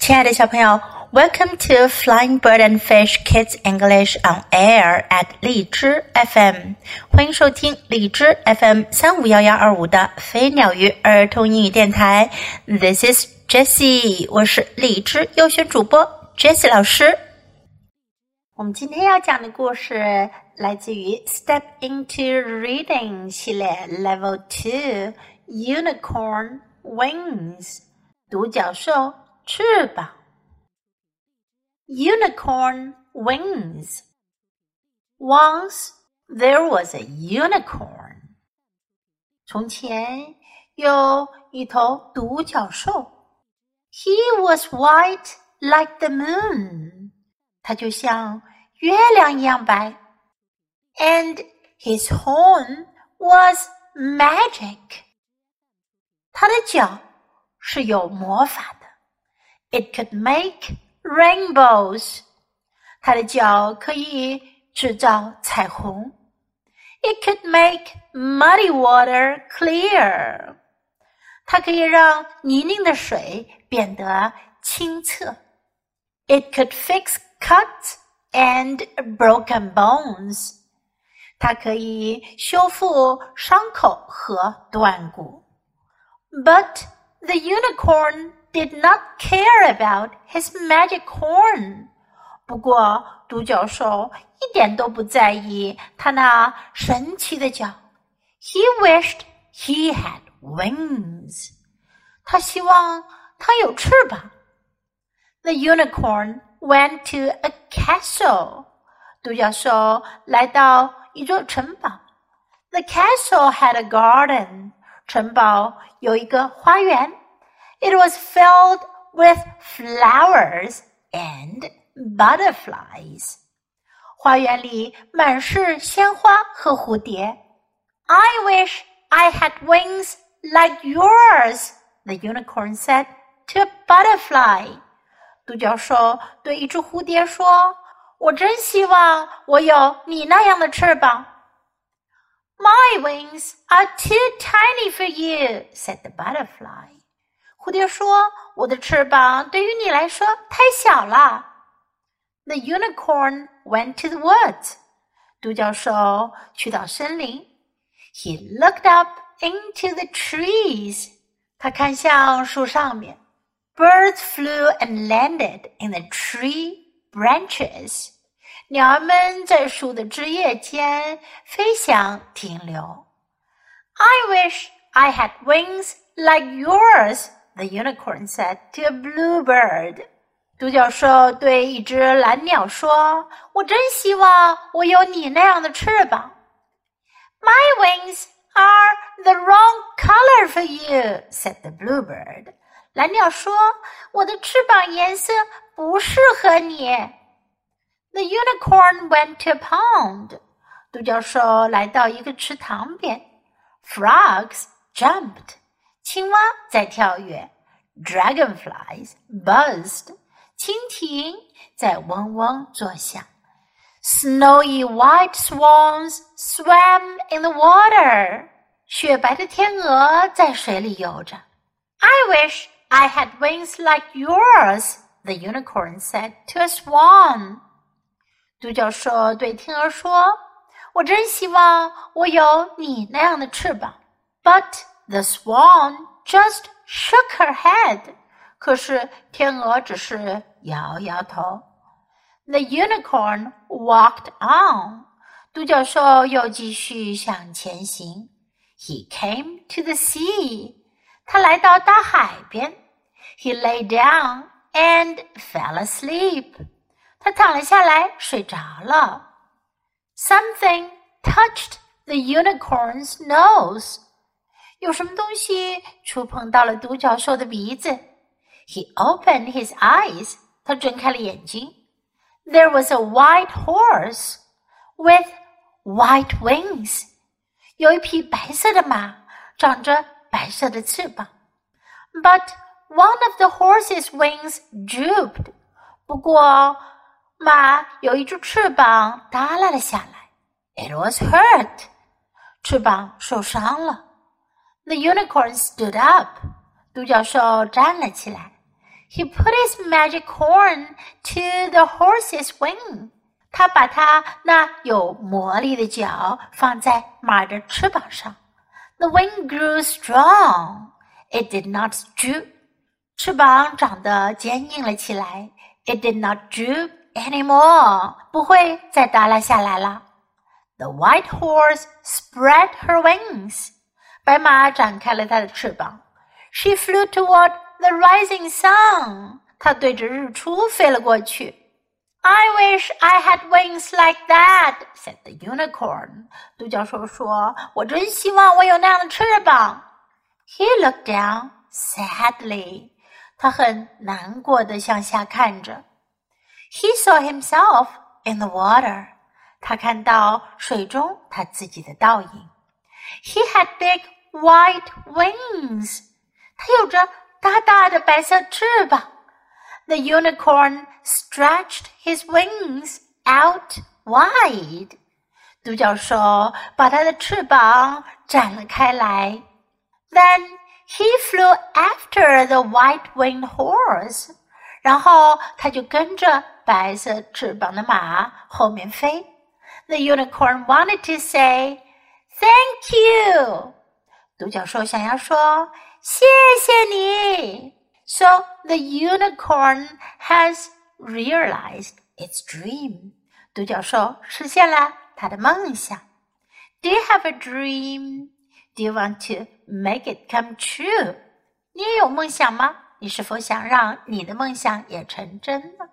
亲爱的小朋友，Welcome to Flying Bird and Fish Kids English on Air at 荔枝 FM，欢迎收听荔枝 FM 三五幺幺二五的飞鸟鱼儿童英语电台。This is Jessie，我是荔枝优选主播 Jessie 老师。我们今天要讲的故事来自于 Step into Reading 系列 Level Two Unicorn Wings，独角兽 翅膀。Unicorn wings. Once there was a unicorn. 从前有一头独角兽。He was white like the moon. 它就像月亮一样白。And his horn was magic. 它的脚是有魔法的。 it could make rainbows. 它的角可以制造彩虹。It could make muddy water clear. 它可以让泥泞的水变得清澈。It could fix cuts and broken bones. 它可以修复伤口和断骨。But the unicorn did not care about his magic horn。不过，独角兽一点都不在意他那神奇的脚。He wished he had wings。他希望他有翅膀。The unicorn went to a castle。独角兽来到一座城堡。The castle had a garden。城堡有一个花园。 it was filled with flowers and butterflies. 花园里满是鲜花和蝴蝶。I wish I had wings like yours, the unicorn said to a butterfly. 独角兽对一只蝴蝶说：“我真希望我有你那样的翅膀。” My wings are too tiny for you, said the butterfly. 蝴蝶说：“我的翅膀对于你来说太小了。” The unicorn went to the woods. 独角兽去到森林。He looked up into the trees. 他看向树上面。Birds flew and landed in the tree branches. 鸟儿们在树的枝叶间飞翔停留。I wish I had wings like yours the unicorn said to a bluebird. 独角兽对一只蓝鸟说：“我真希望我有你那样的翅膀。” My wings are the wrong color for you," said the bluebird. 蓝鸟说：“我的翅膀颜色不适合你。” The unicorn went to a pond. 独角兽来到一个池塘边。Frogs jumped. 青蛙在跳跃，dragonflies buzzed，蜻蜓在嗡嗡作响，snowy white swans swam in the water，雪白的天鹅在水里游着。I wish I had wings like yours，the unicorn said to a swan。独角兽对天鹅说：“我真希望我有你那样的翅膀。” But The swan just shook her head. 可是天鹅只是摇摇头。The unicorn walked on. 独角兽又继续向前行。He came to the sea. 他来到大海边。He lay down and fell asleep. 他躺了下来，睡着了。Something touched the unicorn's nose. 有什么东西触碰到了独角兽的鼻子？He opened his eyes. 他睁开了眼睛。There was a white horse with white wings. 有一匹白色的马，长着白色的翅膀。But one of the horse's wings drooped. 不过，马有一只翅膀耷拉了下来。It was hurt. 翅膀受伤了。The unicorn stood up. 独角兽站了起来。 He put his magic horn to the horse's wing. 他把他那有魔力的角放在马的翅膀上。The wing grew strong. It did not droop. 翅膀长得坚硬了起来。It did not droop anymore. 不会再耷拉下来了。The white horse spread her wings. 白马展开了它的翅膀。She flew toward the rising sun. 它对着日出飞了过去。I wish I had wings like that," said the unicorn. 独角兽说：“我真希望我有那样的翅膀。” He looked down sadly. 他很难过的向下看着。He saw himself in the water. 他看到水中他自己的倒影。 He had big white wings. 他有着大大的白色翅膀。The unicorn stretched his wings out wide. 独角兽把它的翅膀展了开来。Then he flew after the white-winged horse. 然后他就跟着白色翅膀的马后面飞。The unicorn wanted to say, "Thank you." 独角兽想要说谢谢你。So the unicorn has realized its dream. 独角兽实现了它的梦想。Do you have a dream? Do you want to make it come true? 你也有梦想吗？你是否想让你的梦想也成真呢？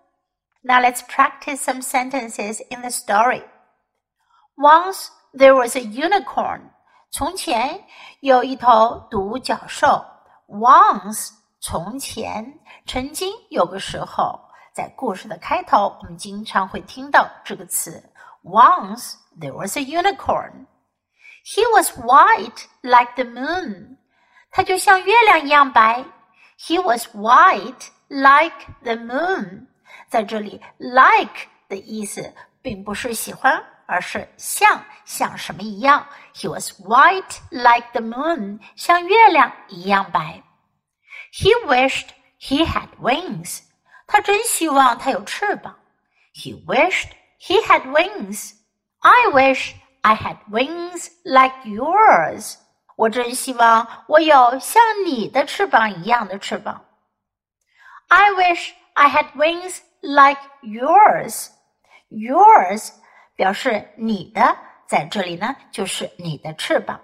Now let's practice some sentences in the story. Once there was a unicorn. 从前有一头独角兽。Once 从前，曾经有个时候，在故事的开头，我们经常会听到这个词。Once there was a unicorn. He was white like the moon. 他就像月亮一样白。He was white like the moon. 在这里，like 的意思并不是喜欢，而是像，像什么一样。He was white like the moon. 像月亮一样白。he wished he had wings. 他真希望他有翅膀。He wished he had wings. I wish I had wings like yours. 我真希望我有像你的翅膀一样的翅膀。I wish I had wings like yours. Yours 表示你的，在这里呢就是你的翅膀。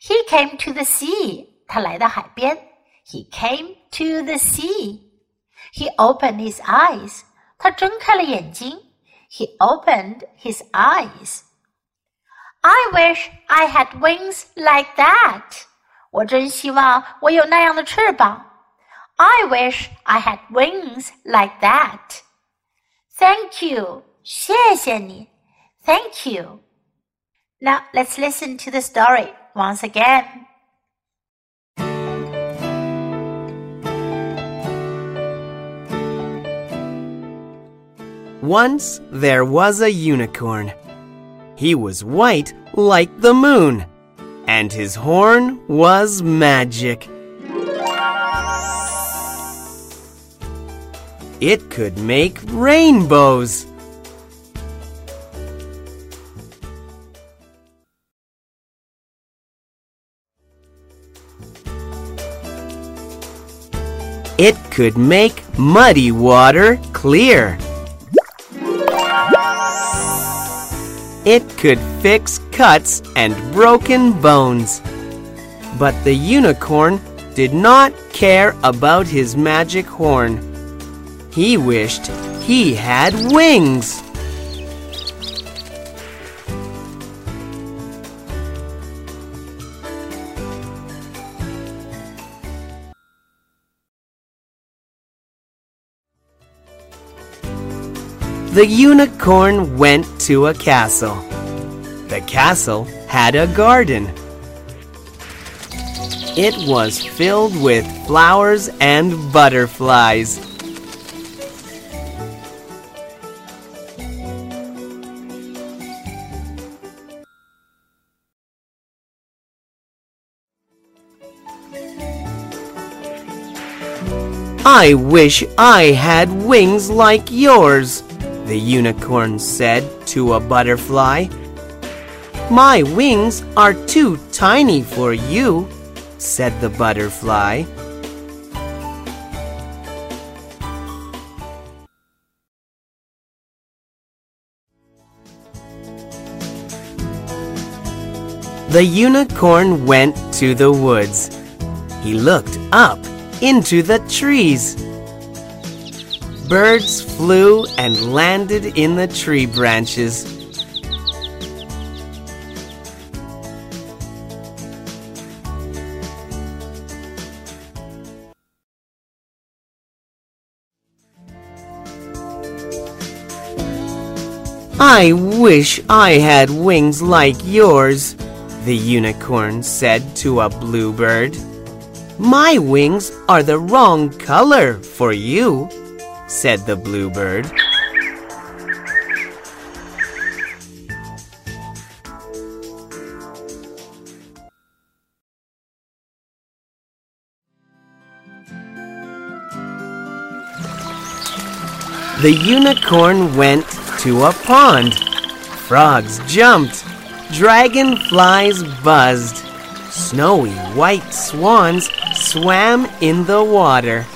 He came to the sea. 他来到海边。he came to the sea. He opened his eyes. 他睁开了眼睛。He opened his eyes. I wish I had wings like that. 我真希望我有那样的翅膀。I wish I had wings like that. Thank you. 谢谢你。Thank you. Now let's listen to the story once again. Once there was a unicorn. He was white like the moon, and his horn was magic. It could make rainbows. It could make muddy water clear. It could fix cuts and broken bones. But the unicorn did not care about his magic horn. He wished he had wings. The unicorn went to a castle. The castle had a garden. It was filled with flowers and butterflies. I wish I had wings like yours, the unicorn said to a butterfly. My wings are too tiny for you, said the butterfly. The unicorn went to the woods. He looked up into the trees. Birds flew and landed in the tree branches. I wish I had wings like yours, the unicorn said to a bluebird. My wings are the wrong color for you, said the bluebird. The unicorn went to a pond. Frogs jumped. Dragonflies buzzed. Snowy white swans swam in the water.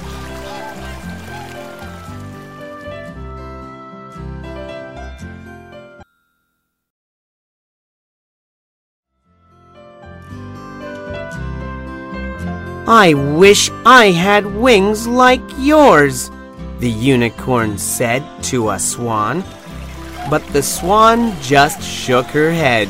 I wish I had wings like yours, the unicorn said to a swan. But the swan just shook her head.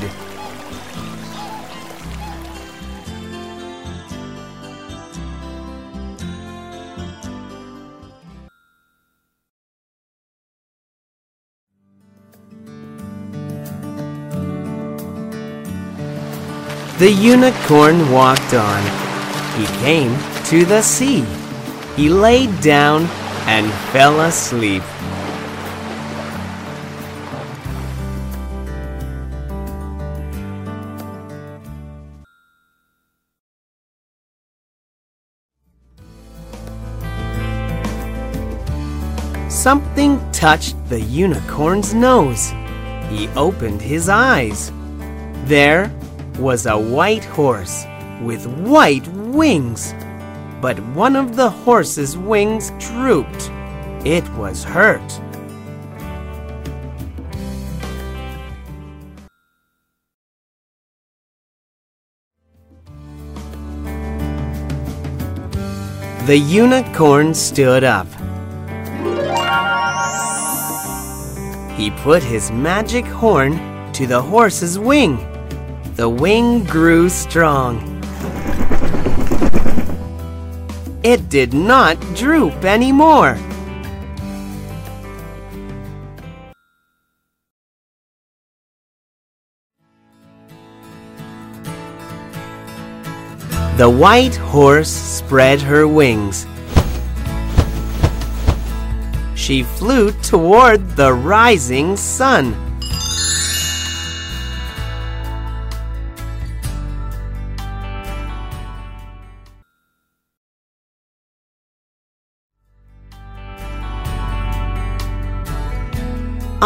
The unicorn walked on. He came to the sea. He laid down and fell asleep. Something touched the unicorn's nose. He opened his eyes. There was a white horse with white wings. But one of the horse's wings drooped. It was hurt. The unicorn stood up. He put his magic horn to the horse's wing. The wing grew strong. It did not droop anymore. The white horse spread her wings. She flew toward the rising sun.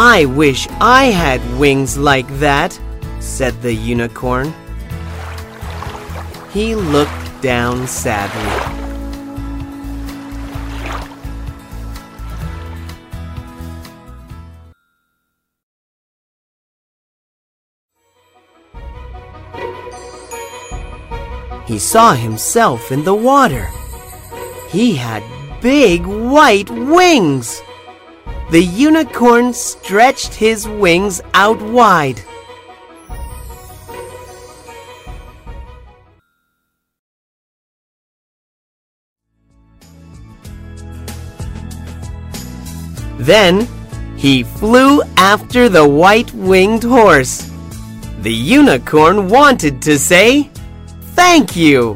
I wish I had wings like that, said the unicorn. He looked down sadly. He saw himself in the water. He had big white wings. The unicorn stretched his wings out wide. Then he flew after the white winged horse. The unicorn wanted to say, Thank you!